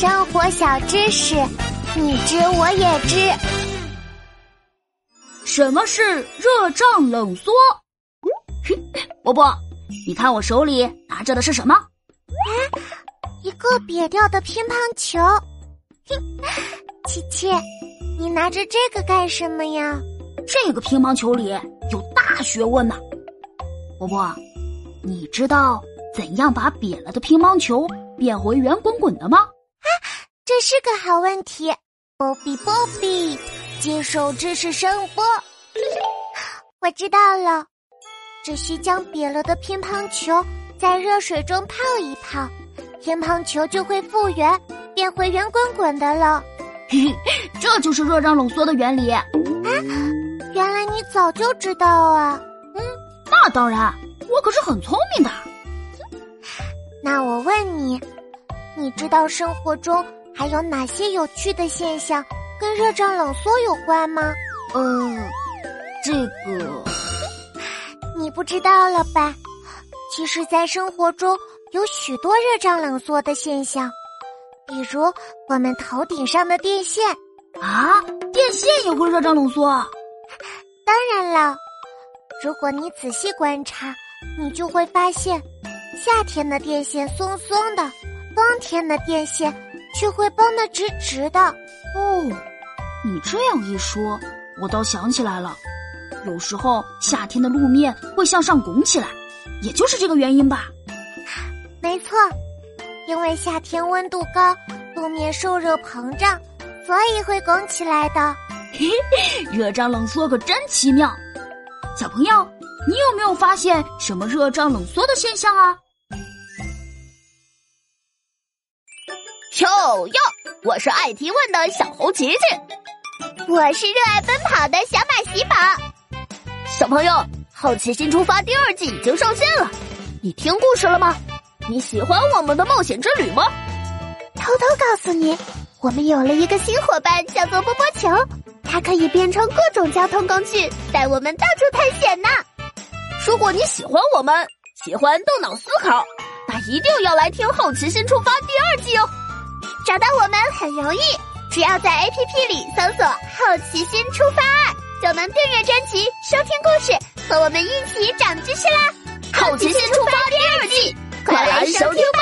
生活小知识，你知我也知。什么是热胀冷缩？波波，你看我手里拿着的是什么？哎，一个瘪掉的乒乓球。琪琪，你拿着这个干什么呀？这个乒乓球里有大学问呢。波波，你知道怎样把瘪了的乒乓球变回圆滚滚的吗？啊，这是个好问题。波比波比，接受知识声波。我知道了，只需将瘪了的乒乓球在热水中泡一泡，乒乓球就会复原，变回圆滚滚的了。嘿嘿，这就是热胀冷缩的原理。啊，原来你早就知道啊！嗯，那当然，我可是很聪明的。那我问你，你知道生活中还有哪些有趣的现象跟热胀冷缩有关吗？嗯，这个你不知道了吧？其实，在生活中有许多热胀冷缩的现象。比如我们头顶上的电线啊，电线也会热胀冷缩。当然了，如果你仔细观察，你就会发现，夏天的电线松松的，冬天的电线却会绷得直直的。哦，你这样一说，我倒想起来了，有时候夏天的路面会向上拱起来，也就是这个原因吧。没错。因为夏天温度高，路面受热膨胀，所以会拱起来的。热胀冷缩可真奇妙，小朋友，你有没有发现什么热胀冷缩的现象啊？哟哟，我是爱提问的小猴琪琪，我是热爱奔跑的小马喜宝。小朋友，《好奇心出发》第二季已经上线了，你听故事了吗？你喜欢我们的冒险之旅吗？偷偷告诉你，我们有了一个新伙伴，叫做波波球，它可以变成各种交通工具，带我们到处探险呢。如果你喜欢我们，喜欢动脑思考，那一定要来听《好奇心出发》第二季哦。找到我们很容易，只要在 APP 里搜索“好奇心出发二”，就能订阅专辑，收听故事，和我们一起长知识啦！好奇心出发第二季。快来收听吧！